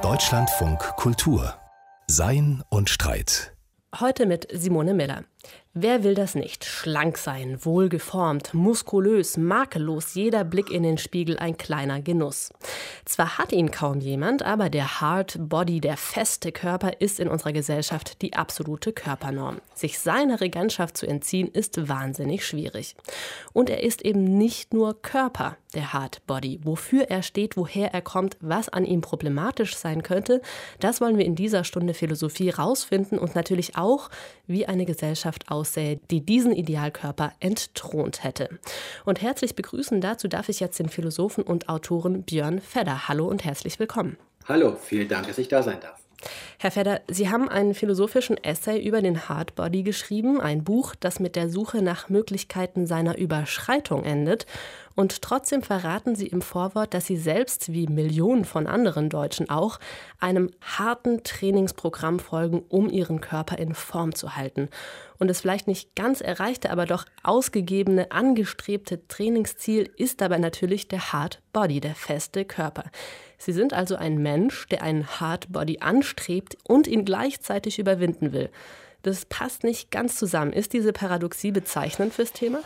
Deutschlandfunk Kultur Sein und Streit. Heute mit Simone Miller. Wer will das nicht? Schlank sein, wohlgeformt, muskulös, makellos, jeder Blick in den Spiegel ein kleiner Genuss. Zwar hat ihn kaum jemand, aber der Hard Body, der feste Körper, ist in unserer Gesellschaft die absolute Körpernorm. Sich seiner Regentschaft zu entziehen, ist wahnsinnig schwierig. Und er ist eben nicht nur Körper, der Hard Body. Wofür er steht, woher er kommt, was an ihm problematisch sein könnte, das wollen wir in dieser Stunde Philosophie rausfinden und natürlich auch, wie eine Gesellschaft aussieht aussähe, die diesen Idealkörper entthront hätte. Und herzlich begrüßen dazu darf ich jetzt den Philosophen und Autoren Björn Fedder. Hallo und herzlich willkommen. Hallo, vielen Dank, dass ich da sein darf. Herr Fedder, Sie haben einen philosophischen Essay über den Hardbody geschrieben, ein Buch, das mit der Suche nach Möglichkeiten seiner Überschreitung endet. Und trotzdem verraten Sie im Vorwort, dass Sie selbst, wie Millionen von anderen Deutschen auch, einem harten Trainingsprogramm folgen, um Ihren Körper in Form zu halten. Und das vielleicht nicht ganz erreichte, aber doch ausgegebene, angestrebte Trainingsziel ist dabei natürlich der Hard Body, der feste Körper. Sie sind also ein Mensch, der einen Hard Body anstrebt und ihn gleichzeitig überwinden will. Das passt nicht ganz zusammen. Ist diese Paradoxie bezeichnend fürs Thema?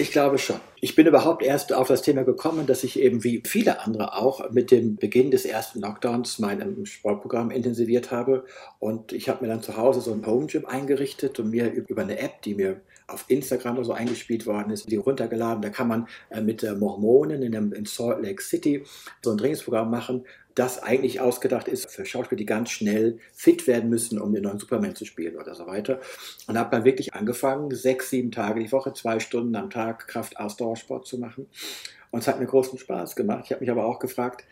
Ich glaube schon. Ich bin überhaupt erst auf das Thema gekommen, dass ich eben wie viele andere auch mit dem Beginn des ersten Lockdowns mein Sportprogramm intensiviert habe. Und ich habe mir dann zu Hause so ein Home Gym eingerichtet und mir über eine App, die mir auf Instagram oder so eingespielt worden ist, die runtergeladen. Da kann man äh, mit Mormonen in, Salt Lake City so ein Trainingsprogramm machen, das eigentlich ausgedacht ist für Schauspieler, die ganz schnell fit werden müssen, um den neuen Superman zu spielen oder so weiter. Und habe dann wirklich angefangen, sechs, sieben Tage die Woche, zwei Stunden am Tag Kraft-Ausdauersport zu machen. Und es hat mir großen Spaß gemacht. Ich habe mich aber auch gefragt,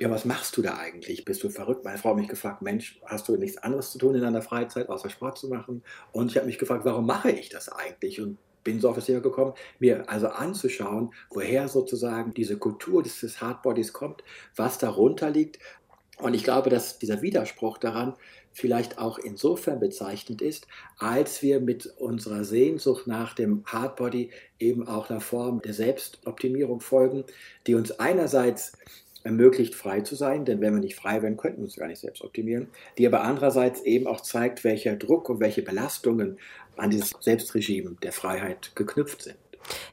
ja, was machst du da eigentlich? Bist du verrückt? Meine Frau hat mich gefragt, Mensch, hast du nichts anderes zu tun in deiner Freizeit, außer Sport zu machen? Und ich habe mich gefragt, warum mache ich das eigentlich? Und bin so auf das Thema gekommen, mir also anzuschauen, woher sozusagen diese Kultur des Hardbodies kommt, was darunter liegt. Und ich glaube, dass dieser Widerspruch daran vielleicht auch insofern bezeichnend ist, als wir mit unserer Sehnsucht nach dem Hardbody eben auch einer Form der Selbstoptimierung folgen, die uns einerseits ermöglicht, frei zu sein, denn wenn wir nicht frei wären, könnten wir uns gar nicht selbst optimieren, die aber andererseits eben auch zeigt, welcher Druck und welche Belastungen an dieses Selbstregime der Freiheit geknüpft sind.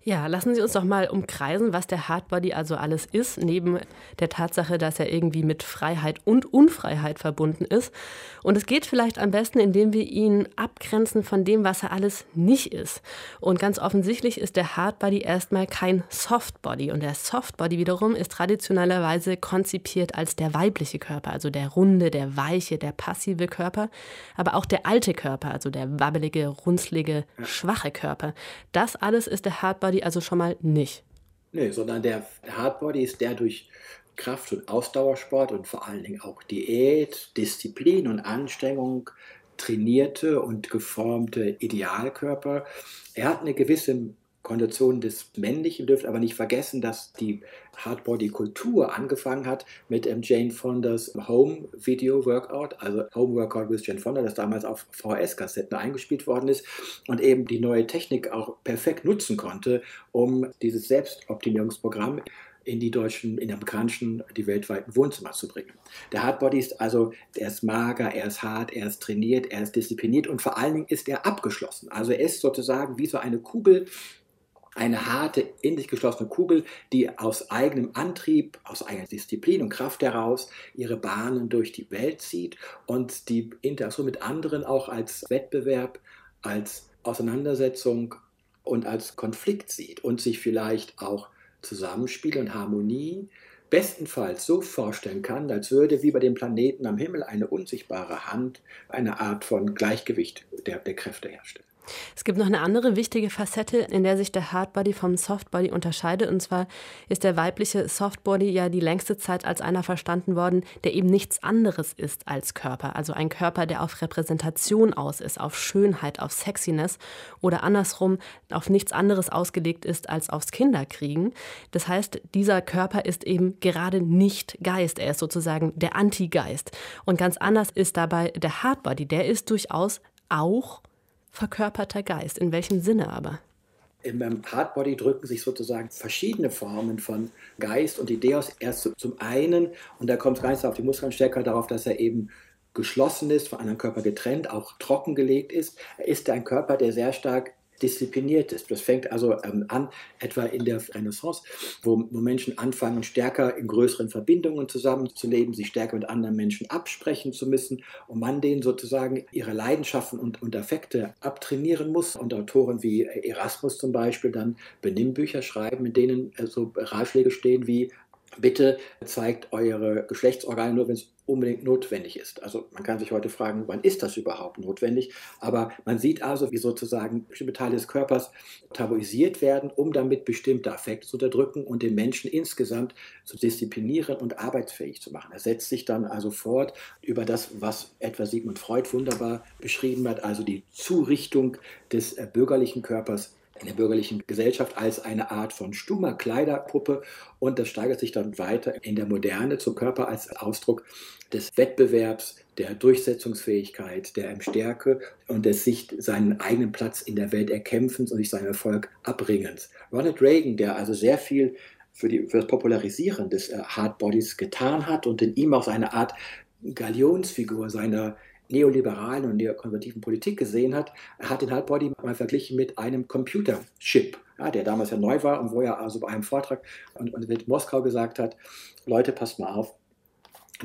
Ja, lassen Sie uns doch mal umkreisen, was der Hardbody also alles ist, neben der Tatsache, dass er irgendwie mit Freiheit und Unfreiheit verbunden ist. Und es geht vielleicht am besten, indem wir ihn abgrenzen von dem, was er alles nicht ist. Und ganz offensichtlich ist der Hardbody erstmal kein Softbody. Und der Softbody wiederum ist traditionellerweise konzipiert als der weibliche Körper, also der runde, der weiche, der passive Körper, aber auch der alte Körper, also der wabbelige, runzlige, schwache Körper. Das alles ist der Hardbody also schon mal nicht. Nee, sondern der Hardbody ist der durch Kraft- und Ausdauersport und vor allen Dingen auch Diät, Disziplin und Anstrengung trainierte und geformte Idealkörper. Er hat eine gewisse Kondition des Männlichen, dürft aber nicht vergessen, dass die Hardbody-Kultur angefangen hat mit ähm, Jane Fondas Home Video Workout, also Home Workout with Jane Fonda, das damals auf VHS-Kassetten eingespielt worden ist und eben die neue Technik auch perfekt nutzen konnte, um dieses Selbstoptimierungsprogramm in die deutschen, in die amerikanischen, die weltweiten Wohnzimmer zu bringen. Der Hardbody ist also, er ist mager, er ist hart, er ist trainiert, er ist diszipliniert und vor allen Dingen ist er abgeschlossen. Also er ist sozusagen wie so eine Kugel, eine harte, in sich geschlossene Kugel, die aus eigenem Antrieb, aus eigener Disziplin und Kraft heraus ihre Bahnen durch die Welt zieht und die Interaktion mit anderen auch als Wettbewerb, als Auseinandersetzung und als Konflikt sieht und sich vielleicht auch Zusammenspiel und Harmonie bestenfalls so vorstellen kann, als würde wie bei dem Planeten am Himmel eine unsichtbare Hand eine Art von Gleichgewicht der, der Kräfte herstellen. Es gibt noch eine andere wichtige Facette, in der sich der Hardbody vom Softbody unterscheidet. Und zwar ist der weibliche Softbody ja die längste Zeit als einer verstanden worden, der eben nichts anderes ist als Körper. Also ein Körper, der auf Repräsentation aus ist, auf Schönheit, auf Sexiness oder andersrum auf nichts anderes ausgelegt ist als aufs Kinderkriegen. Das heißt, dieser Körper ist eben gerade nicht Geist. Er ist sozusagen der Antigeist. Und ganz anders ist dabei der Hardbody. Der ist durchaus auch verkörperter Geist. In welchem Sinne aber? Im Hardbody drücken sich sozusagen verschiedene Formen von Geist und Idee aus. Erst zum einen, und da kommt es ganz auf die Muskeln stärker darauf, dass er eben geschlossen ist, von einem Körper getrennt, auch trockengelegt ist, ist ein Körper, der sehr stark diszipliniert ist. Das fängt also ähm, an, etwa in der Renaissance, wo, wo, Menschen anfangen, stärker in größeren Verbindungen zusammenzuleben, sich stärker mit anderen Menschen absprechen zu müssen und man denen sozusagen ihre Leidenschaften und, und Affekte abtrainieren muss. Und Autoren wie Erasmus zum Beispiel dann Benimmbücher schreiben, in denen äh, so Ratschläge stehen wie Bitte zeigt eure Geschlechtsorgane nur, wenn es unbedingt notwendig ist. Also man kann sich heute fragen, wann ist das überhaupt notwendig? Aber man sieht also, wie sozusagen bestimmte Teile des Körpers tabuisiert werden, um damit bestimmte Affekte zu unterdrücken und den Menschen insgesamt zu disziplinieren und arbeitsfähig zu machen. Er setzt sich dann also fort über das, was etwa Sigmund Freud wunderbar beschrieben hat, also die Zurichtung des äh, bürgerlichen Körpers in der bürgerlichen Gesellschaft als eine Art von stummer Kleiderpuppe und das steigert sich dann weiter in der Moderne zum Körper als Ausdruck des Wettbewerbs, der Durchsetzungsfähigkeit, der Stärke und des sich seinen eigenen Platz in der Welt erkämpfens und sich seinen Erfolg abbringens. Ronald Reagan, der also sehr viel für, die, für das Popularisieren des äh, Hardbodies getan hat und in ihm auch eine Art Galionsfigur seiner neoliberalen und neokonservativen Politik gesehen hat, hat den Hardbody mal verglichen mit einem Computerchip, ja, der damals ja neu war und wo er also bei einem Vortrag und, und mit Moskau gesagt hat, Leute, passt mal auf,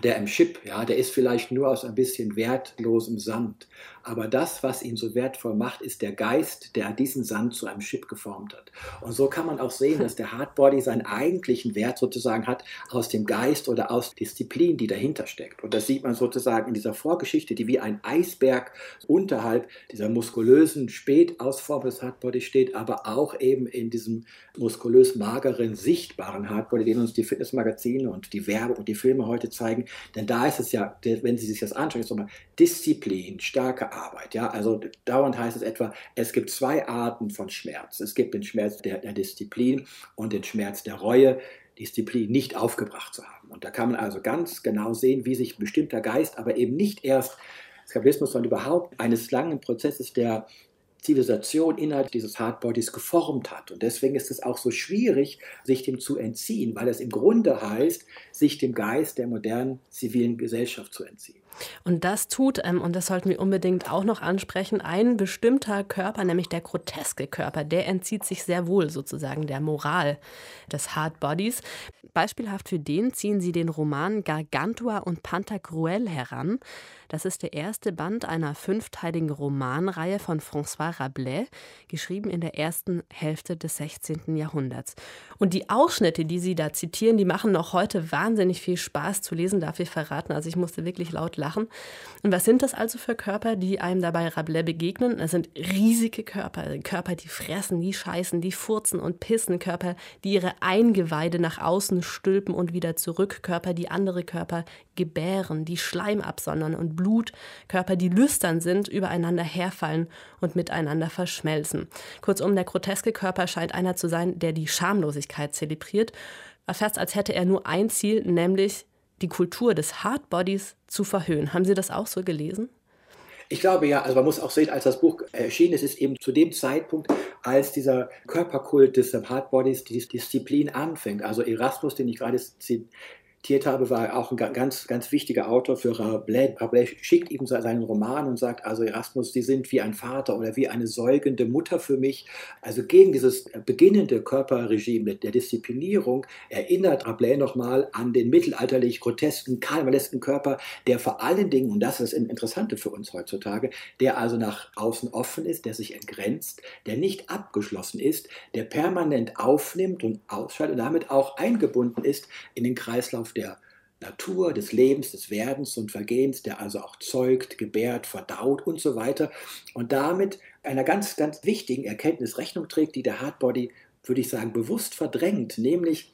der im Chip, ja, der ist vielleicht nur aus ein bisschen wertlosem Sand. Aber das, was ihn so wertvoll macht, ist der Geist, der diesen Sand zu einem Chip geformt hat. Und so kann man auch sehen, dass der Hardbody seinen eigentlichen Wert sozusagen hat aus dem Geist oder aus Disziplin, die dahinter steckt. Und das sieht man sozusagen in dieser Vorgeschichte, die wie ein Eisberg unterhalb dieser muskulösen Spätausform des Hardbody steht, aber auch eben in diesem muskulös mageren, sichtbaren Hardbody, den uns die Fitnessmagazine und die Werbung und die Filme heute zeigen. Denn da ist es ja, wenn Sie sich das anschauen, ist nochmal Disziplin, starke Arbeit. Ja? Also dauernd heißt es etwa, es gibt zwei Arten von Schmerz. Es gibt den Schmerz der, der Disziplin und den Schmerz der Reue, Disziplin nicht aufgebracht zu haben. Und da kann man also ganz genau sehen, wie sich ein bestimmter Geist, aber eben nicht erst Skabismus, sondern überhaupt eines langen Prozesses der Zivilisation innerhalb dieses Hardbodies geformt hat. Und deswegen ist es auch so schwierig, sich dem zu entziehen, weil es im Grunde heißt, sich dem Geist der modernen zivilen Gesellschaft zu entziehen. Und das tut, ähm, und das sollten wir unbedingt auch noch ansprechen, ein bestimmter Körper, nämlich der groteske Körper, der entzieht sich sehr wohl sozusagen der Moral des Hard Bodies. Beispielhaft für den ziehen sie den Roman Gargantua und Pantagruel heran. Das ist der erste Band einer fünfteiligen Romanreihe von François Rabelais, geschrieben in der ersten Hälfte des 16. Jahrhunderts. Und die Ausschnitte, die Sie da zitieren, die machen noch heute wahnsinnig viel Spaß zu lesen, darf ich verraten. Also ich musste wirklich laut lachen. Und was sind das also für Körper, die einem dabei Rabelais begegnen? Das sind riesige Körper, Körper, die fressen, die scheißen, die furzen und pissen, Körper, die ihre Eingeweide nach außen stülpen und wieder zurück, Körper, die andere Körper gebären, die Schleim absondern und Blut, Körper, die lüstern sind, übereinander herfallen und miteinander verschmelzen. Kurzum, der groteske Körper scheint einer zu sein, der die Schamlosigkeit zelebriert, fast als hätte er nur ein Ziel, nämlich die Kultur des Hardbodies zu verhöhnen. Haben Sie das auch so gelesen? Ich glaube ja, also man muss auch sehen, als das Buch erschienen ist, ist eben zu dem Zeitpunkt, als dieser Körperkult des Hardbodies, die Disziplin anfängt. Also Erasmus, den ich gerade habe, war auch ein ganz, ganz wichtiger Autor für Rabelais. Rabelais schickt ihm seinen Roman und sagt, also Erasmus, Sie sind wie ein Vater oder wie eine säugende Mutter für mich. Also gegen dieses beginnende Körperregime der Disziplinierung erinnert Rabelais nochmal an den mittelalterlich grotesken, karnevalesken Körper, der vor allen Dingen, und das ist das Interessante für uns heutzutage, der also nach außen offen ist, der sich entgrenzt, der nicht abgeschlossen ist, der permanent aufnimmt und ausschaltet und damit auch eingebunden ist in den Kreislauf der Natur, des Lebens, des Werdens und Vergehens, der also auch zeugt, gebärt, verdaut und so weiter. Und damit einer ganz, ganz wichtigen Erkenntnis Rechnung trägt, die der Hardbody, würde ich sagen, bewusst verdrängt, nämlich,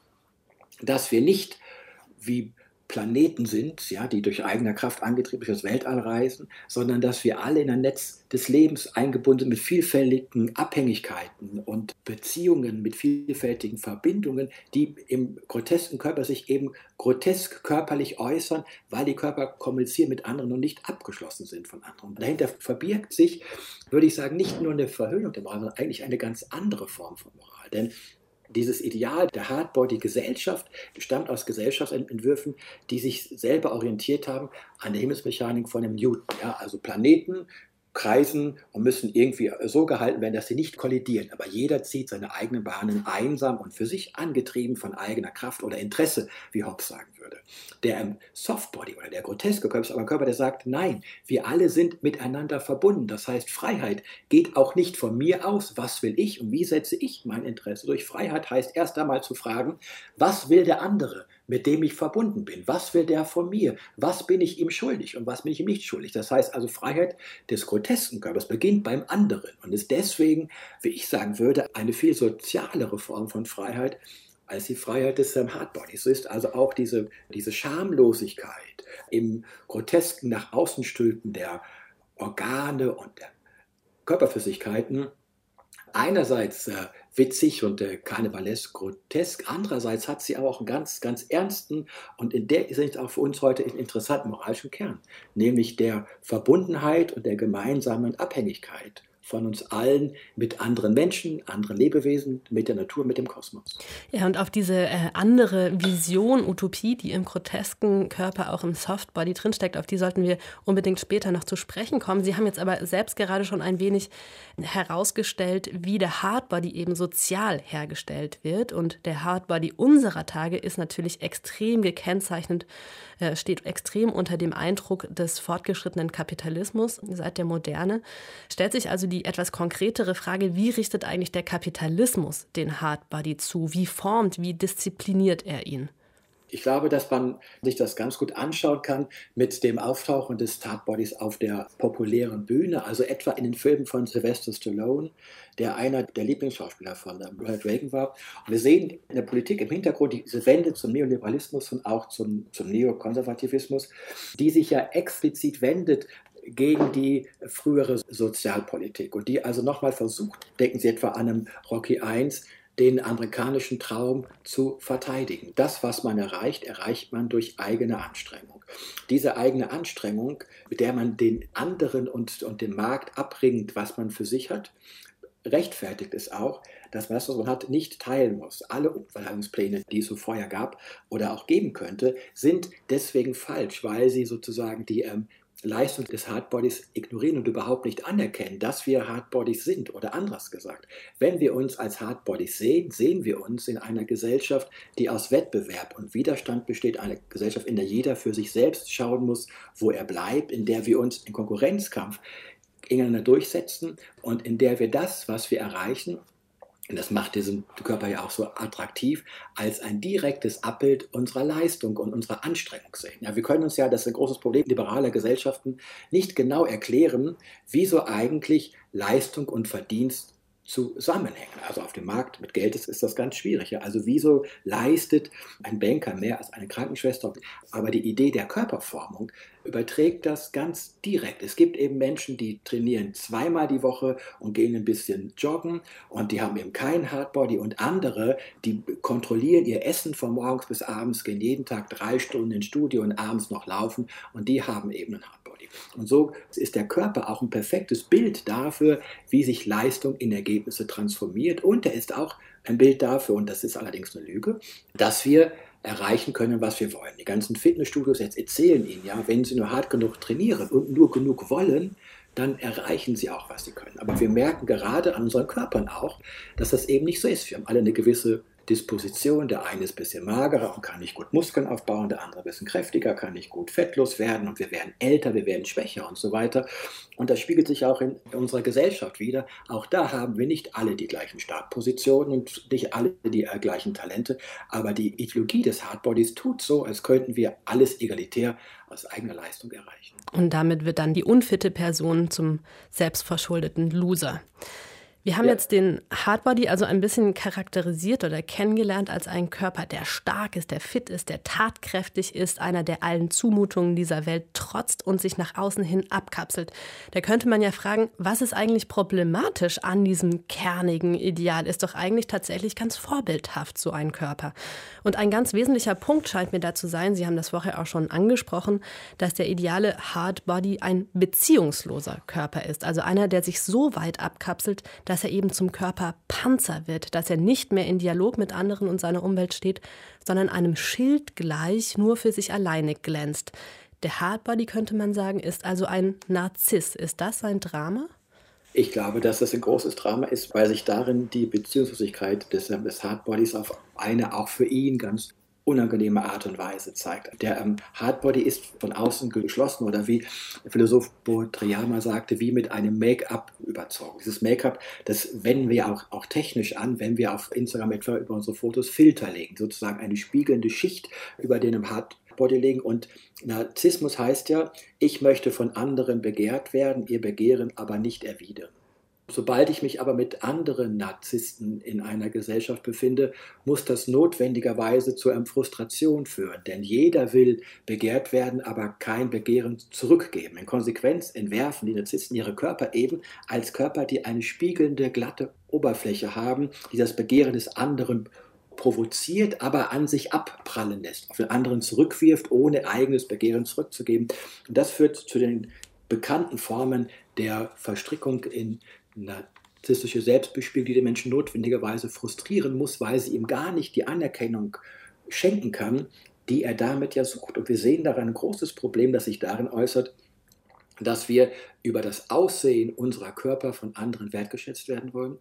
dass wir nicht wie Planeten sind, ja, die durch eigene Kraft angetrieben durch das Weltall reisen, sondern dass wir alle in ein Netz des Lebens eingebunden sind mit vielfältigen Abhängigkeiten und Beziehungen, mit vielfältigen Verbindungen, die im grotesken Körper sich eben grotesk körperlich äußern, weil die Körper kommunizieren mit anderen und nicht abgeschlossen sind von anderen. Dahinter verbirgt sich, würde ich sagen, nicht nur eine Verhöhnung der Moral, sondern eigentlich eine ganz andere Form von Moral. Denn dieses Ideal der Hardbody-Gesellschaft stammt aus Gesellschaftsentwürfen, die sich selber orientiert haben an der Himmelsmechanik von dem Newton. Ja, also Planeten kreisen und müssen irgendwie so gehalten werden, dass sie nicht kollidieren. Aber jeder zieht seine eigenen Bahnen einsam und für sich angetrieben von eigener Kraft oder Interesse, wie Hobbes sagen würde. Der im Softbody oder der groteske Körper ist aber ein Körper, der sagt, nein, wir alle sind miteinander verbunden. Das heißt, Freiheit geht auch nicht von mir aus, was will ich und wie setze ich mein Interesse durch. Freiheit heißt erst einmal zu fragen, was will der andere? Mit dem ich verbunden bin. Was will der von mir? Was bin ich ihm schuldig und was bin ich ihm nicht schuldig? Das heißt also, Freiheit des grotesken Körpers beginnt beim anderen und ist deswegen, wie ich sagen würde, eine viel sozialere Form von Freiheit als die Freiheit des ähm, Hardbodies. So ist also auch diese, diese Schamlosigkeit im grotesken nach außen stülpen der Organe und der Körperflüssigkeiten einerseits äh, witzig und äh, karnevalesk grotesk, andererseits hat sie aber auch einen ganz, ganz ernsten und in der ist auch für uns heute einen interessanten moralischen Kern, nämlich der Verbundenheit und der gemeinsamen Abhängigkeit von uns allen mit anderen Menschen, anderen Lebewesen, mit der Natur, mit dem Kosmos. Ja, und auf diese äh, andere Vision, Utopie, die im grotesken Körper auch im Softbody drinsteckt, auf die sollten wir unbedingt später noch zu sprechen kommen. Sie haben jetzt aber selbst gerade schon ein wenig herausgestellt, wie der Hardbody eben sozial hergestellt wird. Und der Hardbody unserer Tage ist natürlich extrem gekennzeichnet, äh, steht extrem unter dem Eindruck des fortgeschrittenen Kapitalismus seit der Moderne. Stellt sich also die die etwas konkretere Frage, wie richtet eigentlich der Kapitalismus den Hardbody zu? Wie formt, wie diszipliniert er ihn? Ich glaube, dass man sich das ganz gut anschauen kann mit dem Auftauchen des Hardbodies auf der populären Bühne, also etwa in den Filmen von Sylvester Stallone, der einer der Lieblingsschauspieler von Ronald Reagan war. Und wir sehen in der Politik im Hintergrund diese Wende zum Neoliberalismus und auch zum, zum Neokonservativismus, die sich ja explizit wendet gegen die frühere Sozialpolitik und die also nochmal versucht, denken Sie etwa an einem Rocky I, den amerikanischen Traum zu verteidigen. Das, was man erreicht, erreicht man durch eigene Anstrengung. Diese eigene Anstrengung, mit der man den anderen und, und dem Markt abbringt, was man für sich hat, rechtfertigt es auch, dass man das, was man hat, nicht teilen muss. Alle Umverteilungspläne, die es so vorher gab oder auch geben könnte, sind deswegen falsch, weil sie sozusagen die ähm, Leistung des Hardbodies ignorieren und überhaupt nicht anerkennen, dass wir Hardbodies sind oder anders gesagt. Wenn wir uns als Hardbodies sehen, sehen wir uns in einer Gesellschaft, die aus Wettbewerb und Widerstand besteht, eine Gesellschaft, in der jeder für sich selbst schauen muss, wo er bleibt, in der wir uns im Konkurrenzkampf gegeneinander durchsetzen und in der wir das, was wir erreichen, und das macht diesen Körper ja auch so attraktiv, als ein direktes Abbild unserer Leistung und unserer Anstrengung sehen. Ja, wir können uns ja, das ist ein großes Problem liberaler Gesellschaften, nicht genau erklären, wieso eigentlich Leistung und Verdienst zusammenhängen. Also auf dem Markt mit Geld ist, ist das ganz schwierig. Ja? Also wieso leistet ein Banker mehr als eine Krankenschwester? Aber die Idee der Körperformung überträgt das ganz direkt. Es gibt eben Menschen, die trainieren zweimal die Woche und gehen ein bisschen joggen und die haben eben kein Hardbody und andere, die kontrollieren ihr Essen von morgens bis abends, gehen jeden Tag drei Stunden ins Studio und abends noch laufen und die haben eben ein Hardbody. Und so ist der Körper auch ein perfektes Bild dafür, wie sich Leistung in Ergebnisse transformiert. Und er ist auch ein Bild dafür, und das ist allerdings eine Lüge, dass wir erreichen können, was wir wollen. Die ganzen Fitnessstudios jetzt erzählen Ihnen ja, wenn Sie nur hart genug trainieren und nur genug wollen, dann erreichen sie auch, was sie können. Aber wir merken gerade an unseren Körpern auch, dass das eben nicht so ist. Wir haben alle eine gewisse Disposition. Der eine ist ein bisschen magerer und kann nicht gut Muskeln aufbauen, der andere ein bisschen kräftiger, kann nicht gut fettlos werden und wir werden älter, wir werden schwächer und so weiter. Und das spiegelt sich auch in unserer Gesellschaft wieder. Auch da haben wir nicht alle die gleichen Startpositionen und nicht alle die äh, gleichen Talente, aber die Ideologie des Hardbodies tut so, als könnten wir alles egalitär aus eigener Leistung erreichen. Und damit wird dann die unfitte Person zum selbstverschuldeten Loser. Wir haben ja. jetzt den Hardbody also ein bisschen charakterisiert oder kennengelernt als einen Körper, der stark ist, der fit ist, der tatkräftig ist, einer, der allen Zumutungen dieser Welt trotzt und sich nach außen hin abkapselt. Da könnte man ja fragen, was ist eigentlich problematisch an diesem kernigen Ideal? Ist doch eigentlich tatsächlich ganz vorbildhaft so ein Körper. Und ein ganz wesentlicher Punkt scheint mir da zu sein, Sie haben das vorher auch schon angesprochen, dass der ideale Hardbody ein beziehungsloser Körper ist. Also einer, der sich so weit abkapselt, dass er eben zum Körper Panzer wird, dass er nicht mehr in Dialog mit anderen und seiner Umwelt steht, sondern einem Schild gleich nur für sich alleine glänzt. Der Hardbody, könnte man sagen, ist also ein Narziss. Ist das sein Drama? Ich glaube, dass das ein großes Drama ist, weil sich darin die Beziehungslosigkeit des, des Hardbodies auf eine auch für ihn ganz unangenehme Art und Weise zeigt. Der ähm, Hardbody ist von außen geschlossen oder wie der Philosoph Botriyama sagte, wie mit einem Make-up überzogen. Dieses Make-up, das wenden wir auch, auch technisch an, wenn wir auf Instagram etwa über unsere Fotos Filter legen, sozusagen eine spiegelnde Schicht über den Hardbody legen. Und Narzissmus heißt ja, ich möchte von anderen begehrt werden, ihr Begehren aber nicht erwidern. Sobald ich mich aber mit anderen Narzissten in einer Gesellschaft befinde, muss das notwendigerweise zu einer Frustration führen. Denn jeder will begehrt werden, aber kein Begehren zurückgeben. In Konsequenz entwerfen die Narzissten ihre Körper eben als Körper, die eine spiegelnde, glatte Oberfläche haben, die das Begehren des anderen provoziert, aber an sich abprallen lässt, auf den anderen zurückwirft, ohne eigenes Begehren zurückzugeben. Und das führt zu den bekannten Formen der Verstrickung in narzisstische Selbstbespiegelung, die den Menschen notwendigerweise frustrieren muss, weil sie ihm gar nicht die Anerkennung schenken kann, die er damit ja sucht. Und wir sehen daran ein großes Problem, das sich darin äußert, dass wir über das Aussehen unserer Körper von anderen wertgeschätzt werden wollen,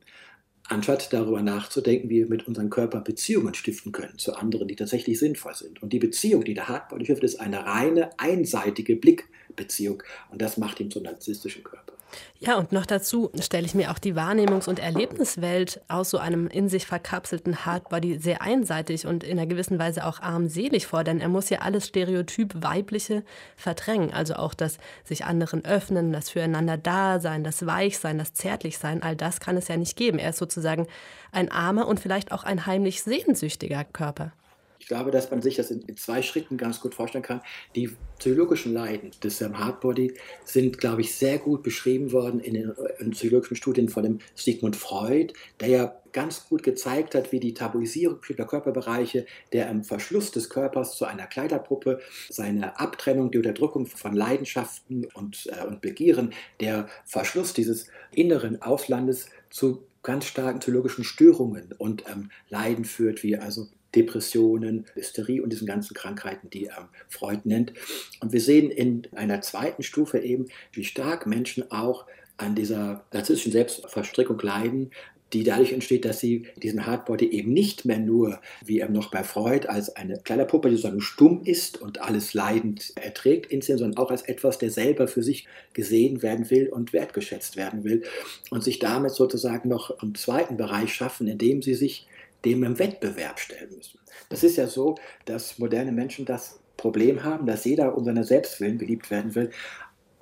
anstatt darüber nachzudenken, wie wir mit unserem Körper Beziehungen stiften können zu anderen, die tatsächlich sinnvoll sind. Und die Beziehung, die der Hardbody stiftet, ist eine reine, einseitige Blickbeziehung. Und das macht ihn zum narzisstischen Körper. Ja, und noch dazu stelle ich mir auch die Wahrnehmungs- und Erlebniswelt aus so einem in sich verkapselten Hardbody sehr einseitig und in einer gewissen Weise auch armselig vor, denn er muss ja alles Stereotyp Weibliche verdrängen. Also auch das sich anderen öffnen, das füreinander Dasein, das Weichsein, das Zärtlichsein, all das kann es ja nicht geben. Er ist sozusagen ein armer und vielleicht auch ein heimlich sehnsüchtiger Körper. Ich glaube, dass man sich das in, zwei Schritten ganz gut vorstellen kann. Die psychologischen Leiden des ähm, Hardbody sind, glaube ich, sehr gut beschrieben worden in den in psychologischen Studien von dem Sigmund Freud, der ja ganz gut gezeigt hat, wie die Tabuisierung bestimmter Körperbereiche, der ähm, Verschluss des Körpers zu einer Kleiderpuppe, seine Abtrennung, die Unterdrückung von Leidenschaften und, äh, und Begieren, der Verschluss dieses inneren Auslandes zu ganz starken psychologischen Störungen und ähm, Leiden führt, wie also Depressionen, Hysterie und diesen ganzen Krankheiten, die ähm, Freud nennt. Und wir sehen in einer zweiten Stufe eben, wie stark Menschen auch an dieser narzisstischen Selbstverstrickung leiden, die dadurch entsteht, dass sie diesen Hardbody eben nicht mehr nur, wie er noch bei Freud, als eine kleine Puppe, die sozusagen stumm ist und alles leidend erträgt, inszenieren, sondern auch als etwas, der selber für sich gesehen werden will und wertgeschätzt werden will und sich damit sozusagen noch einen zweiten Bereich schaffen, indem sie sich dem im Wettbewerb stellen müssen. Das ist ja so, dass moderne Menschen das Problem haben, dass jeder um seiner Selbstwillen geliebt werden will.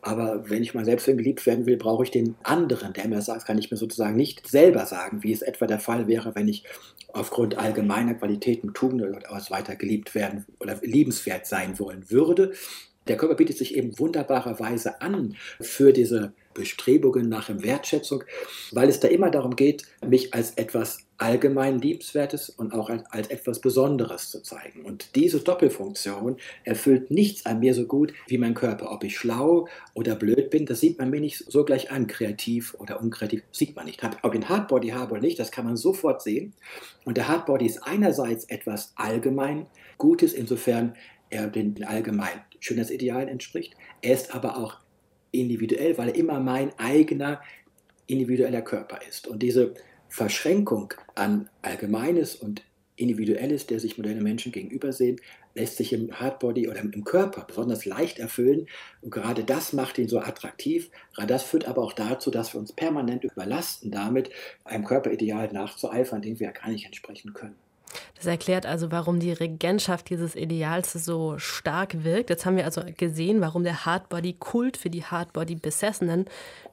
Aber wenn ich mal selbstwillen geliebt werden will, brauche ich den anderen, der mir sagt, kann ich mir sozusagen nicht selber sagen, wie es etwa der Fall wäre, wenn ich aufgrund allgemeiner Qualitäten, Tugenden oder was weiter geliebt werden oder liebenswert sein wollen würde. Der Körper bietet sich eben wunderbarerweise an für diese Bestrebungen nach Wertschätzung, weil es da immer darum geht, mich als etwas allgemein Liebenswertes und auch als, etwas Besonderes zu zeigen. Und diese Doppelfunktion erfüllt nichts an mir so gut wie mein Körper. Ob ich schlau oder blöd bin, das sieht man mir nicht so gleich an. Kreativ oder unkreativ sieht man nicht. Ob ich ein Hardbody habe oder nicht, das kann man sofort sehen. Und der Hardbody ist einerseits etwas allgemein Gutes, insofern er den allgemeinen Schönheitsidealen entspricht. Er ist aber auch individuell, weil er immer mein eigener individueller Körper ist. Und diese Verschränkung an Allgemeines und Individuelles, der sich moderne Menschen gegenüber sehen, lässt sich im Hardbody oder im Körper besonders leicht erfüllen. Und gerade das macht ihn so attraktiv. Gerade das führt aber auch dazu, dass wir uns permanent überlasten, damit einem Körperideal nachzueifern, dem wir ja gar nicht entsprechen können. Das erklärt also, warum die Regentschaft dieses Ideals so stark wirkt. Jetzt haben wir also gesehen, warum der Hardbody-Kult für die Hardbody-Besessenen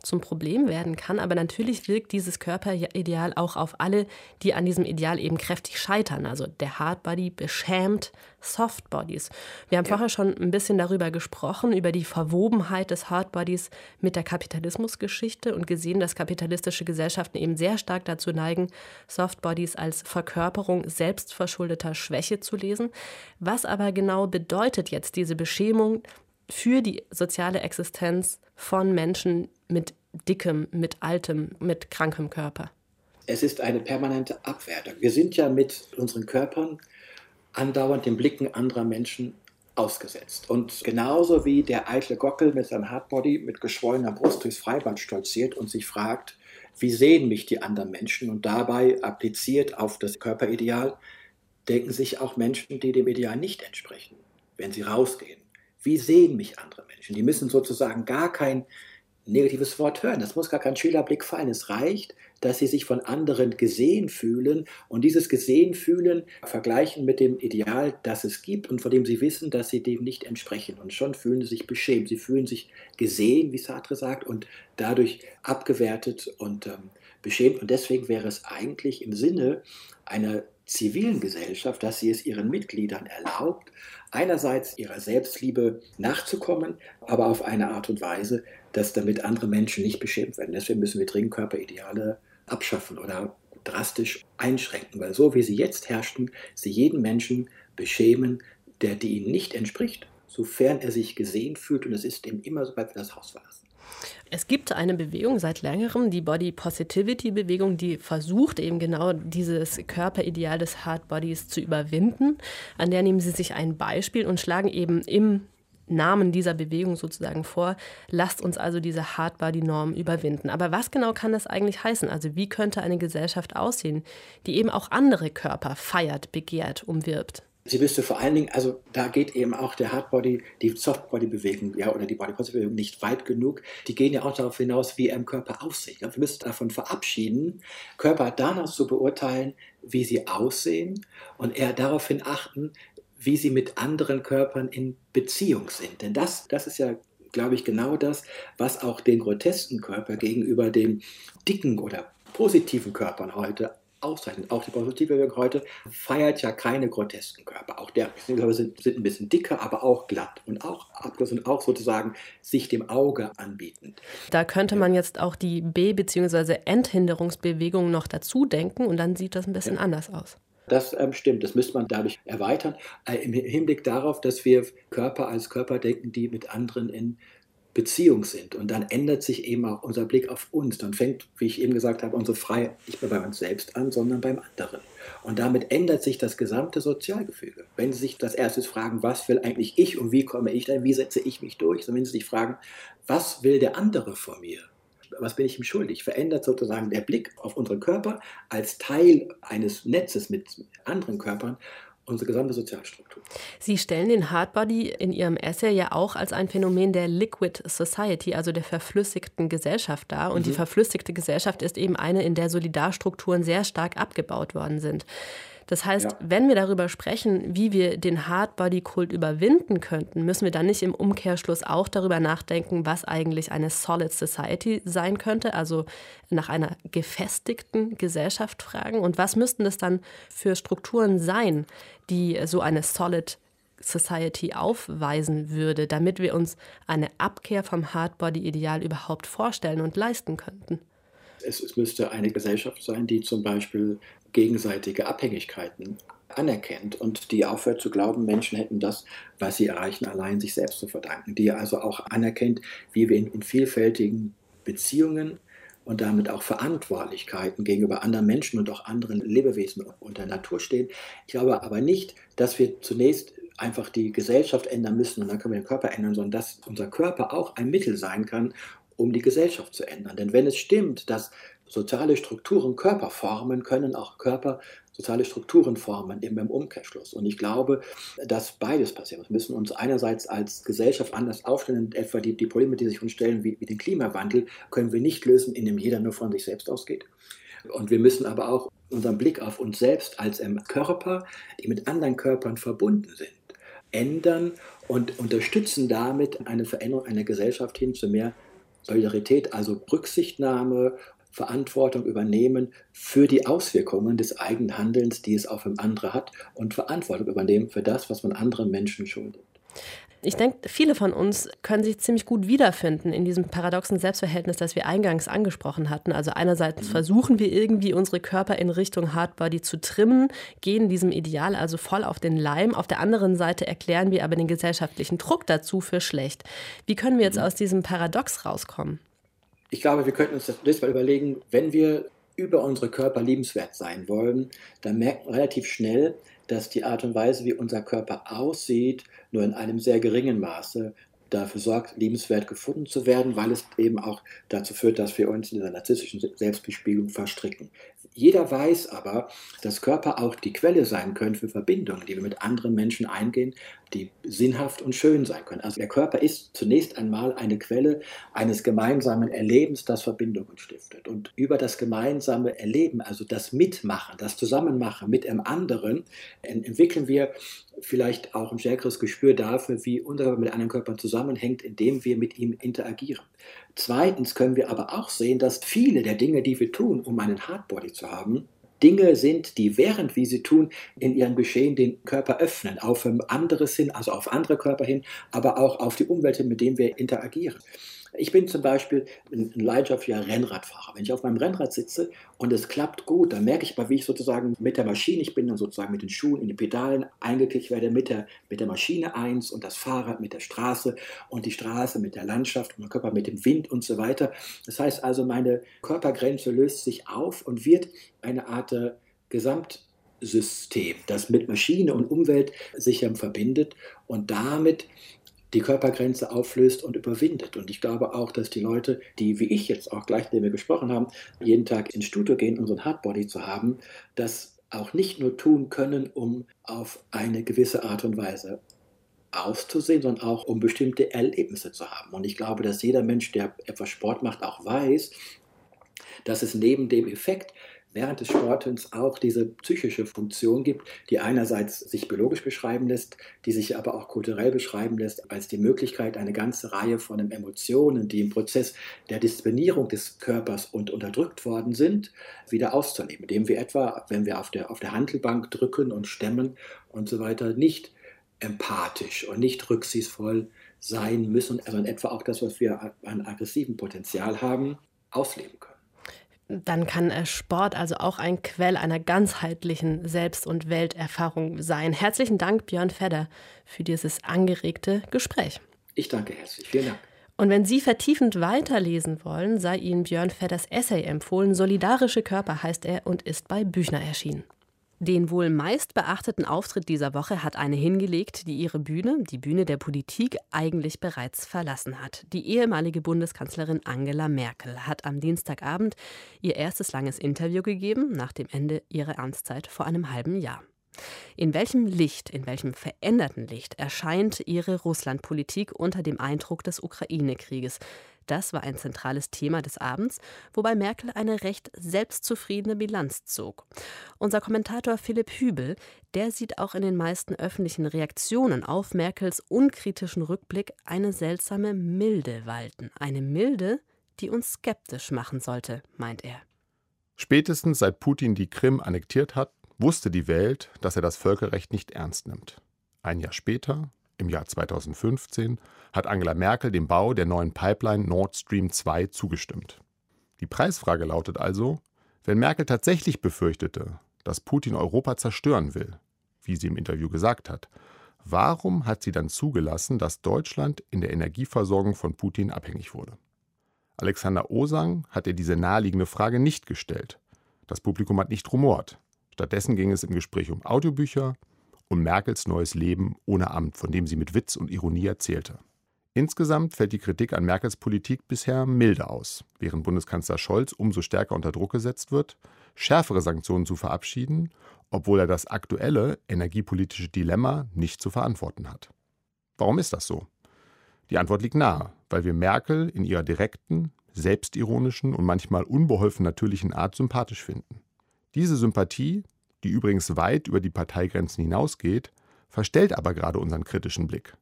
zum Problem werden kann. Aber natürlich wirkt dieses Körperideal auch auf alle, die an diesem Ideal eben kräftig scheitern. Also der Hardbody beschämt Softbodies. Wir haben ja. vorher schon ein bisschen darüber gesprochen, über die Verwobenheit des Hardbodies mit der Kapitalismusgeschichte und gesehen, dass kapitalistische Gesellschaften eben sehr stark dazu neigen, Softbodies als Verkörperung selbstverschuldeter Schwäche zu lesen. Was aber genau bedeutet jetzt diese Beschämung für die soziale Existenz von Menschen mit dickem, mit altem, mit krankem Körper? Es ist eine permanente Abwertung. Wir sind ja mit unseren Körpern andauernd den Blicken anderer Menschen ausgesetzt. Und genauso wie der eitle Gockel mit seinem Hardbody mit geschwollener Brust durchs Freibad stolziert und sich fragt, wie sehen mich die anderen Menschen und dabei appliziert auf das Körperideal, denken sich auch Menschen, die dem Ideal nicht entsprechen, wenn sie rausgehen. Wie sehen mich andere Menschen? Die müssen sozusagen gar kein negatives Wort hören. Das muss gar kein Schülerblick fallen. Es reicht, dass sie sich von anderen gesehen fühlen und dieses gesehen fühlen vergleichen mit dem Ideal, das es gibt und von dem sie wissen, dass sie dem nicht entsprechen. Und schon fühlen sie sich beschämt. Sie fühlen sich gesehen, wie Sartre sagt, und dadurch abgewertet und ähm, beschämt. Und deswegen wäre es eigentlich im Sinne einer zivilen Gesellschaft, dass sie es ihren Mitgliedern erlaubt, einerseits ihrer Selbstliebe nachzukommen, aber auf eine Art und Weise, dass damit andere Menschen nicht beschämt werden. Deswegen müssen wir dringend Körperideale abschaffen oder drastisch einschränken, weil so wie sie jetzt herrschen, sie jeden Menschen beschämen, der die ihnen nicht entspricht, sofern er sich gesehen fühlt und es ist ihm immer, sobald wir das Haus verlassen. Es gibt eine Bewegung seit längerem, die Body Positivity Bewegung, die versucht eben genau dieses Körperideal des Hard Bodies zu überwinden. An der nehmen sie sich ein Beispiel und schlagen eben im Namen dieser Bewegung sozusagen vor. Lasst uns also diese Hardbody-Norm überwinden. Aber was genau kann das eigentlich heißen? Also wie könnte eine Gesellschaft aussehen, die eben auch andere Körper feiert, begehrt, umwirbt? Sie müsste vor allen Dingen, also da geht eben auch der Hardbody, die Softbody-Bewegung, ja, oder die Body-Positive-Bewegung nicht weit genug. Die gehen ja auch darauf hinaus, wie er im Körper aussieht. Wir müssen davon verabschieden, Körper danach zu beurteilen, wie sie aussehen und eher daraufhin achten, wie sie mit anderen Körpern in Beziehung sind. Denn das, das ist ja, glaube ich, genau das, was auch den grotesken Körper gegenüber den dicken oder positiven Körpern heute auszeichnet. Auch die positive Wirkung heute feiert ja keine grotesken Körper. Auch der sind, sind ein bisschen dicker, aber auch glatt und auch und auch sozusagen sich dem Auge anbietend. Da könnte man jetzt auch die B- bzw. Enthinderungsbewegung noch dazu denken und dann sieht das ein bisschen ja. anders aus. Das ähm, stimmt, das müsste man dadurch erweitern, äh, im Hinblick darauf, dass wir Körper als Körper denken, die mit anderen in Beziehung sind. Und dann ändert sich eben auch unser Blick auf uns. Dann fängt, wie ich eben gesagt habe, unsere Freiheit nicht mehr bei uns selbst an, sondern beim anderen. Und damit ändert sich das gesamte Sozialgefüge. Wenn Sie sich das erstes fragen, was will eigentlich ich und wie komme ich dann, wie setze ich mich durch, sondern wenn Sie sich fragen, was will der andere von mir? Was bin ich ihm schuldig? Verändert sozusagen der Blick auf unseren Körper als Teil eines Netzes mit anderen Körpern unsere gesamte Sozialstruktur. Sie stellen den Hardbody in Ihrem Essay ja auch als ein Phänomen der Liquid Society, also der verflüssigten Gesellschaft dar. Und mhm. die verflüssigte Gesellschaft ist eben eine, in der Solidarstrukturen sehr stark abgebaut worden sind. Das heißt, ja. wenn wir darüber sprechen, wie wir den Hardbody-Kult überwinden könnten, müssen wir dann nicht im Umkehrschluss auch darüber nachdenken, was eigentlich eine Solid Society sein könnte, also nach einer gefestigten Gesellschaft fragen. Und was müssten das dann für Strukturen sein, die so eine Solid Society aufweisen würde, damit wir uns eine Abkehr vom Hardbody-Ideal überhaupt vorstellen und leisten könnten? Es, es, müsste eine Gesellschaft sein, die zum Beispiel gegenseitige Abhängigkeiten anerkennt und die aufhört zu glauben, Menschen hätten das, was sie erreichen, allein sich selbst zu verdanken. Die also auch anerkennt, wie wir in, in vielfältigen Beziehungen und damit auch Verantwortlichkeiten gegenüber anderen Menschen und auch anderen Lebewesen und der Natur stehen. Ich glaube aber nicht, dass wir zunächst einfach die Gesellschaft ändern müssen und dann können wir den Körper ändern, sondern dass unser Körper auch ein Mittel sein kann, um die Gesellschaft zu ändern. Denn wenn es stimmt, dass soziale Strukturen Körper formen, können auch Körper soziale Strukturen formen, eben im Umkehrschluss. Und ich glaube, dass beides passiert. Wir müssen uns einerseits als Gesellschaft anders aufstellen, etwa die, die Probleme, die sich uns stellen, wie, wie den Klimawandel, können wir nicht lösen, indem jeder nur von sich selbst ausgeht. Und wir müssen aber auch unseren Blick auf uns selbst als Körper, die mit anderen Körpern verbunden sind, ändern und unterstützen damit eine Veränderung einer Gesellschaft hin zu mehr Solidarität, also Rücksichtnahme, Verantwortung übernehmen für die Auswirkungen des eigenen Handelns, die es auf andere hat und Verantwortung übernehmen für das, was man anderen Menschen schuldet. Ich denke, viele von uns können sich ziemlich gut wiederfinden in diesem paradoxen Selbstverhältnis, das wir eingangs angesprochen hatten. Also einerseits mhm. versuchen wir irgendwie unsere Körper in Richtung Hardbody zu trimmen, gehen diesem Ideal also voll auf den Leim. Auf der anderen Seite erklären wir aber den gesellschaftlichen Druck dazu für schlecht. Wie können wir jetzt mhm. aus diesem Paradox rauskommen? Ich glaube, wir könnten uns das mal überlegen, wenn wir über unsere Körper liebenswert sein wollen, dann merken wir relativ schnell, dass die Art und Weise, wie unser Körper aussieht, nur in einem sehr geringen Maße dafür sorgt, liebenswert gefunden zu werden, weil es eben auch dazu führt, dass wir uns in dieser narzisstischen Selbstbespiegelung verstricken. Jeder weiß aber, dass Körper auch die Quelle sein können für Verbindungen, die wir mit anderen Menschen eingehen, die sinnhaft und schön sein können. Also der Körper ist zunächst einmal eine Quelle eines gemeinsamen Erlebens, das Verbindungen stiftet. Und über das gemeinsame Erleben, also das Mitmachen, das Zusammenmachen mit dem anderen, entwickeln wir vielleicht auch ein stärkeres Gespür dafür, wie unser Körper mit anderen Körpern zusammenhängt, indem wir mit ihm interagieren. Zweitens können wir aber auch sehen, dass viele der Dinge, die wir tun, um einen Hardbody zu haben, Dinge sind, die während wir sie tun, in ihrem Geschehen den Körper öffnen, auf anderes hin, also auf andere Körper hin, aber auch auf die Umwelt hin, mit denen wir interagieren. Ich bin zum Beispiel ein leidenschaftlicher Rennradfahrer. Wenn ich auf meinem Rennrad sitze und es klappt gut, dann merke ich mal, wie ich sozusagen mit der Maschine, ich bin dann sozusagen mit den Schuhen in die Pedalen eingeklickt werde, mit der, mit der Maschine eins und das Fahrrad mit der Straße und die Straße mit der Landschaft und mein Körper mit dem Wind und so weiter. Das heißt also, meine Körpergrenze löst sich auf und wird eine Art äh, Gesamtsystem, das mit Maschine und Umwelt sich verbindet und damit die Körpergrenze auflöst und überwindet. Und ich glaube auch, dass die Leute, die wie ich jetzt auch gleich, mit wir gesprochen haben, jeden Tag ins Studio gehen, um so ein Hardbody zu haben, das auch nicht nur tun können, um auf eine gewisse Art und Weise auszusehen, sondern auch um bestimmte Erlebnisse zu haben. Und ich glaube, dass jeder Mensch, der etwas Sport macht, auch weiß, dass es neben dem Effekt, während des Sportens auch diese psychische Funktion gibt, die einerseits sich biologisch beschreiben lässt, die sich aber auch kulturell beschreiben lässt, als die Möglichkeit, eine ganze Reihe von Emotionen, die im Prozess der Disziplinierung des Körpers und unterdrückt worden sind, wieder auszunehmen, indem wir etwa, wenn wir auf der, auf der Handelbank drücken und stemmen und so weiter, nicht empathisch und nicht rücksichtsvoll sein müssen, sondern etwa auch das, was wir an aggressivem Potenzial haben, ausleben können. Dann kann äh, Sport also auch ein Quell einer ganzheitlichen Selbst- und Welterfahrung sein. Herzlichen Dank, Björn Fedder, für dieses angeregte Gespräch. Ich danke herzlich. Vielen Dank. Und wenn Sie vertiefend weiterlesen wollen, sei Ihnen Björn Fedders Essay empfohlen. Solidarische Körper heißt er und ist bei Büchner erschienen. Den wohl meist beachteten Auftritt dieser Woche hat eine hingelegt, die ihre Bühne, die Bühne der Politik, eigentlich bereits verlassen hat. Die ehemalige Bundeskanzlerin Angela Merkel hat am Dienstagabend ihr erstes langes Interview gegeben, nach dem Ende ihrer Amtszeit vor einem halben Jahr. In welchem Licht, in welchem veränderten Licht erscheint ihre Russlandpolitik unter dem Eindruck des Ukraine-Krieges? Das war ein zentrales Thema des Abends, wobei Merkel eine recht selbstzufriedene Bilanz zog. Unser Kommentator Philipp Hübel, der sieht auch in den meisten öffentlichen Reaktionen auf Merkels unkritischen Rückblick eine seltsame Milde walten. Eine Milde, die uns skeptisch machen sollte, meint er. Spätestens seit Putin die Krim annektiert hat, wusste die Welt, dass er das Völkerrecht nicht ernst nimmt. Ein Jahr später, im Jahr 2015 hat Angela Merkel dem Bau der neuen Pipeline Nord Stream 2 zugestimmt. Die Preisfrage lautet also, wenn Merkel tatsächlich befürchtete, dass Putin Europa zerstören will, wie sie im Interview gesagt hat, warum hat sie dann zugelassen, dass Deutschland in der Energieversorgung von Putin abhängig wurde? Alexander Osang hat ihr diese naheliegende Frage nicht gestellt. Das Publikum hat nicht rumort. Stattdessen ging es im Gespräch um Audiobücher, um Merkels neues Leben ohne Amt, von dem sie mit Witz und Ironie erzählte. Insgesamt fällt die Kritik an Merkels Politik bisher milde aus, während Bundeskanzler Scholz umso stärker unter Druck gesetzt wird, schärfere Sanktionen zu verabschieden, obwohl er das aktuelle energiepolitische Dilemma nicht zu verantworten hat. Warum ist das so? Die Antwort liegt nahe, weil wir Merkel in ihrer direkten, selbstironischen und manchmal unbeholfen natürlichen Art sympathisch finden. Diese Sympathie, die übrigens weit über die Parteigrenzen hinausgeht, verstellt aber gerade unseren kritischen Blick.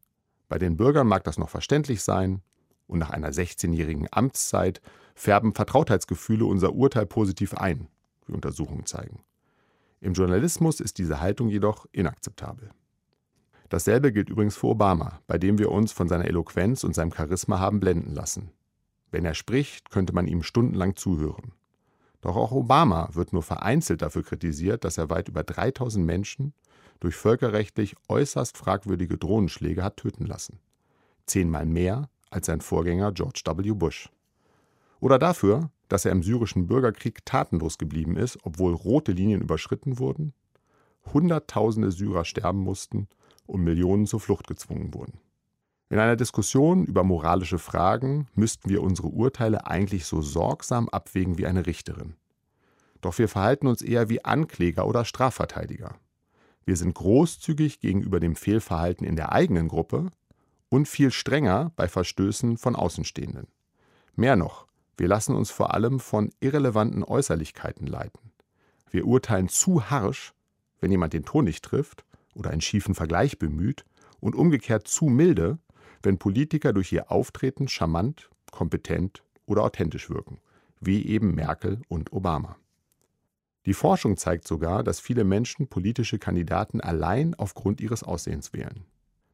Bei den Bürgern mag das noch verständlich sein, und nach einer 16-jährigen Amtszeit färben Vertrautheitsgefühle unser Urteil positiv ein, wie Untersuchungen zeigen. Im Journalismus ist diese Haltung jedoch inakzeptabel. Dasselbe gilt übrigens für Obama, bei dem wir uns von seiner Eloquenz und seinem Charisma haben blenden lassen. Wenn er spricht, könnte man ihm stundenlang zuhören. Doch auch Obama wird nur vereinzelt dafür kritisiert, dass er weit über 3000 Menschen durch völkerrechtlich äußerst fragwürdige Drohnenschläge hat töten lassen. Zehnmal mehr als sein Vorgänger George W. Bush. Oder dafür, dass er im syrischen Bürgerkrieg tatenlos geblieben ist, obwohl rote Linien überschritten wurden, Hunderttausende Syrer sterben mussten und Millionen zur Flucht gezwungen wurden. In einer Diskussion über moralische Fragen müssten wir unsere Urteile eigentlich so sorgsam abwägen wie eine Richterin. Doch wir verhalten uns eher wie Ankläger oder Strafverteidiger. Wir sind großzügig gegenüber dem Fehlverhalten in der eigenen Gruppe und viel strenger bei Verstößen von Außenstehenden. Mehr noch, wir lassen uns vor allem von irrelevanten Äußerlichkeiten leiten. Wir urteilen zu harsch, wenn jemand den Ton nicht trifft oder einen schiefen Vergleich bemüht, und umgekehrt zu milde, wenn Politiker durch ihr Auftreten charmant, kompetent oder authentisch wirken, wie eben Merkel und Obama. Die Forschung zeigt sogar, dass viele Menschen politische Kandidaten allein aufgrund ihres Aussehens wählen,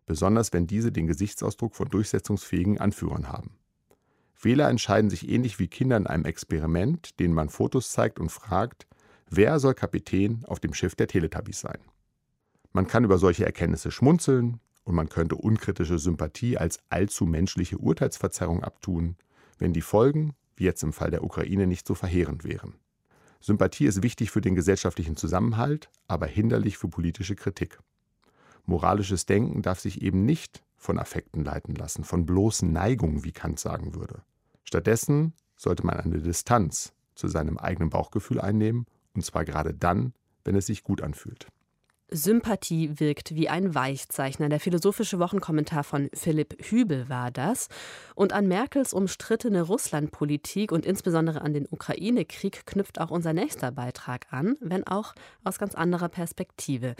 besonders wenn diese den Gesichtsausdruck von durchsetzungsfähigen Anführern haben. Wähler entscheiden sich ähnlich wie Kinder in einem Experiment, denen man Fotos zeigt und fragt, wer soll Kapitän auf dem Schiff der Teletubbies sein. Man kann über solche Erkenntnisse schmunzeln und man könnte unkritische Sympathie als allzu menschliche Urteilsverzerrung abtun, wenn die Folgen, wie jetzt im Fall der Ukraine, nicht so verheerend wären. Sympathie ist wichtig für den gesellschaftlichen Zusammenhalt, aber hinderlich für politische Kritik. Moralisches Denken darf sich eben nicht von Affekten leiten lassen, von bloßen Neigungen, wie Kant sagen würde. Stattdessen sollte man eine Distanz zu seinem eigenen Bauchgefühl einnehmen, und zwar gerade dann, wenn es sich gut anfühlt. Sympathie wirkt wie ein Weichzeichner. Der philosophische Wochenkommentar von Philipp Hübel war das. Und an Merkels umstrittene Russlandpolitik und insbesondere an den Ukraine-Krieg knüpft auch unser nächster Beitrag an, wenn auch aus ganz anderer Perspektive.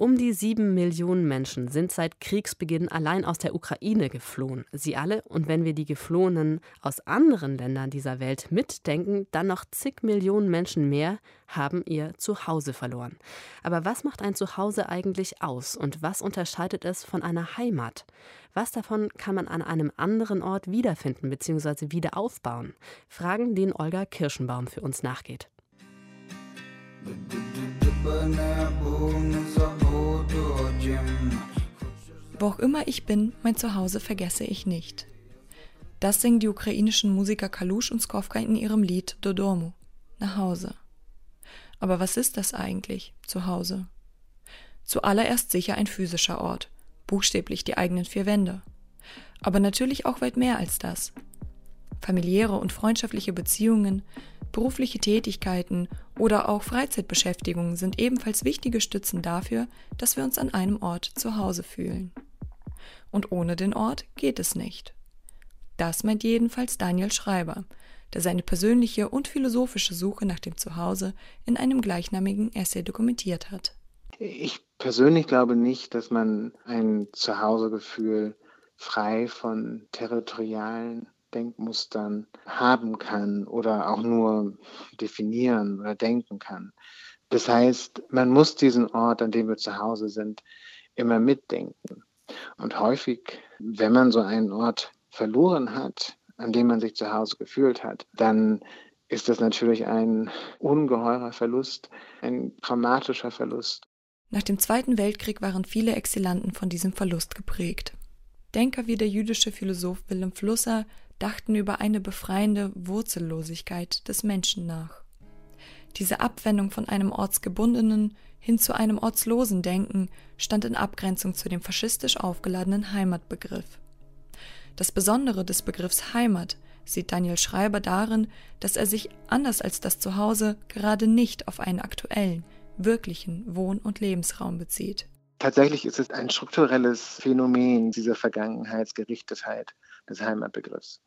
Um die sieben Millionen Menschen sind seit Kriegsbeginn allein aus der Ukraine geflohen. Sie alle, und wenn wir die Geflohenen aus anderen Ländern dieser Welt mitdenken, dann noch zig Millionen Menschen mehr haben ihr Zuhause verloren. Aber was macht ein Zuhause eigentlich aus und was unterscheidet es von einer Heimat? Was davon kann man an einem anderen Ort wiederfinden bzw. wieder aufbauen? Fragen, denen Olga Kirschenbaum für uns nachgeht. Wo auch immer ich bin, mein Zuhause vergesse ich nicht. Das singen die ukrainischen Musiker Kalush und Skowka in ihrem Lied Dodomu, nach Hause. Aber was ist das eigentlich, Zuhause? Zuallererst sicher ein physischer Ort, buchstäblich die eigenen vier Wände. Aber natürlich auch weit mehr als das. Familiäre und freundschaftliche Beziehungen, Berufliche Tätigkeiten oder auch Freizeitbeschäftigungen sind ebenfalls wichtige Stützen dafür, dass wir uns an einem Ort zu Hause fühlen. Und ohne den Ort geht es nicht. Das meint jedenfalls Daniel Schreiber, der seine persönliche und philosophische Suche nach dem Zuhause in einem gleichnamigen Essay dokumentiert hat. Ich persönlich glaube nicht, dass man ein Zuhausegefühl frei von territorialen Denkmustern haben kann oder auch nur definieren oder denken kann. Das heißt, man muss diesen Ort, an dem wir zu Hause sind, immer mitdenken. Und häufig, wenn man so einen Ort verloren hat, an dem man sich zu Hause gefühlt hat, dann ist das natürlich ein ungeheurer Verlust, ein traumatischer Verlust. Nach dem Zweiten Weltkrieg waren viele Exilanten von diesem Verlust geprägt. Denker wie der jüdische Philosoph Willem Flusser dachten über eine befreiende Wurzellosigkeit des Menschen nach. Diese Abwendung von einem ortsgebundenen hin zu einem ortslosen Denken stand in Abgrenzung zu dem faschistisch aufgeladenen Heimatbegriff. Das Besondere des Begriffs Heimat sieht Daniel Schreiber darin, dass er sich anders als das Zuhause gerade nicht auf einen aktuellen, wirklichen Wohn- und Lebensraum bezieht. tatsächlich ist es ein strukturelles Phänomen, diese Vergangenheitsgerichtetheit des Heimatbegriffs.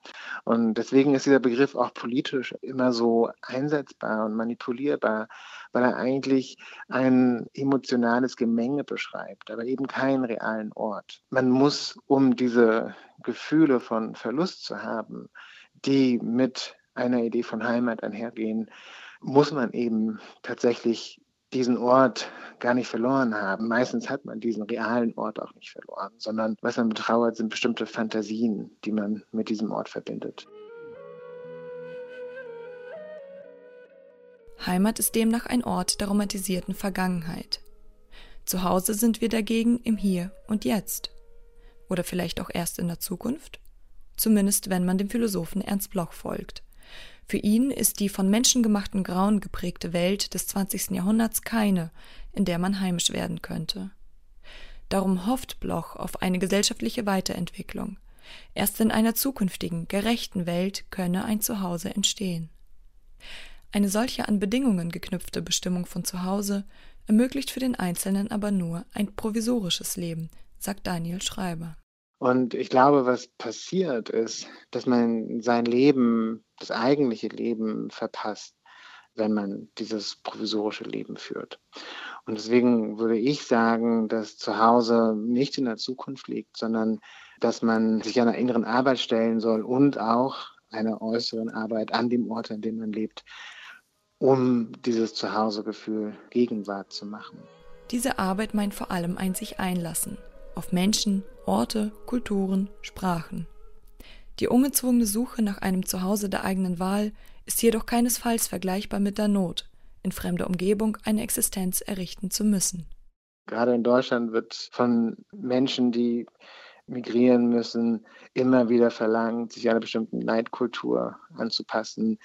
Und deswegen ist dieser Begriff auch politisch immer so einsetzbar und manipulierbar, weil er eigentlich ein emotionales Gemenge beschreibt, aber eben keinen realen Ort. Man muss, um diese Gefühle von Verlust zu haben, die mit einer Idee von Heimat einhergehen, muss man eben tatsächlich diesen Ort gar nicht verloren haben. Meistens hat man diesen realen Ort auch nicht verloren, sondern was man betrauert, sind bestimmte Fantasien, die man mit diesem Ort verbindet. Heimat ist demnach ein Ort der romantisierten Vergangenheit. Zu Hause sind wir dagegen im Hier und Jetzt. Oder vielleicht auch erst in der Zukunft? Zumindest wenn man dem Philosophen Ernst Bloch folgt. Für ihn ist die von menschengemachten Grauen geprägte Welt des 20. Jahrhunderts keine, in der man heimisch werden könnte. Darum hofft Bloch auf eine gesellschaftliche Weiterentwicklung. Erst in einer zukünftigen, gerechten Welt könne ein Zuhause entstehen. Eine solche an Bedingungen geknüpfte Bestimmung von Zuhause ermöglicht für den Einzelnen aber nur ein provisorisches Leben, sagt Daniel Schreiber. Und ich glaube, was passiert ist, dass man sein Leben, das eigentliche Leben verpasst, wenn man dieses provisorische Leben führt. Und deswegen würde ich sagen, dass zu Hause nicht in der Zukunft liegt, sondern dass man sich einer inneren Arbeit stellen soll und auch einer äußeren Arbeit an dem Ort, an dem man lebt, um dieses Zuhausegefühl Gegenwart zu machen. Diese Arbeit meint vor allem ein sich einlassen, auf Menschen, Orte, Kulturen, Sprachen. Die ungezwungene Suche nach einem Zuhause der eigenen Wahl ist jedoch keinesfalls vergleichbar mit der Not, in fremder Umgebung eine Existenz errichten zu müssen. Gerade in Deutschland wird von Menschen, die migrieren müssen, immer wieder verlangt, sich einer bestimmten Neidkultur anzupassen,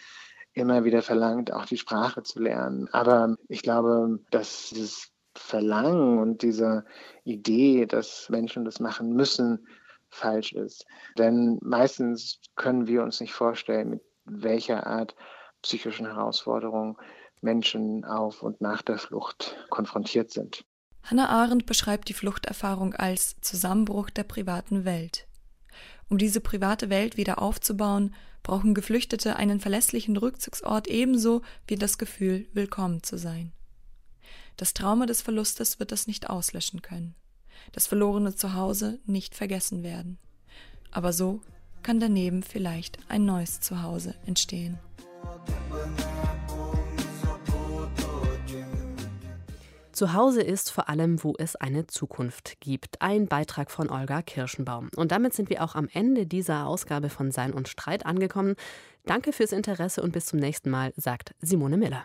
immer wieder verlangt, auch die Sprache zu lernen. Aber ich glaube, dass dieses Verlangen und diese Idee, dass Menschen das machen müssen, falsch ist. Denn meistens können wir uns nicht vorstellen, mit welcher Art psychischen Herausforderung Menschen auf und nach der Flucht konfrontiert sind. Hannah Arendt beschreibt die Fluchterfahrung als Zusammenbruch der privaten Welt. Um diese private Welt wieder aufzubauen, brauchen Geflüchtete einen verlässlichen Rückzugsort ebenso wie das Gefühl, willkommen zu sein. Das Trauma des Verlustes wird das nicht auslöschen können. Das verlorene Zuhause nicht vergessen werden. Aber so kann daneben vielleicht ein neues Zuhause entstehen. Zuhause ist vor allem, wo es eine Zukunft gibt. Ein Beitrag von Olga Kirschenbaum. Und damit sind wir auch am Ende dieser Ausgabe von Sein und Streit angekommen. Danke fürs Interesse und bis zum nächsten Mal, sagt Simone Miller.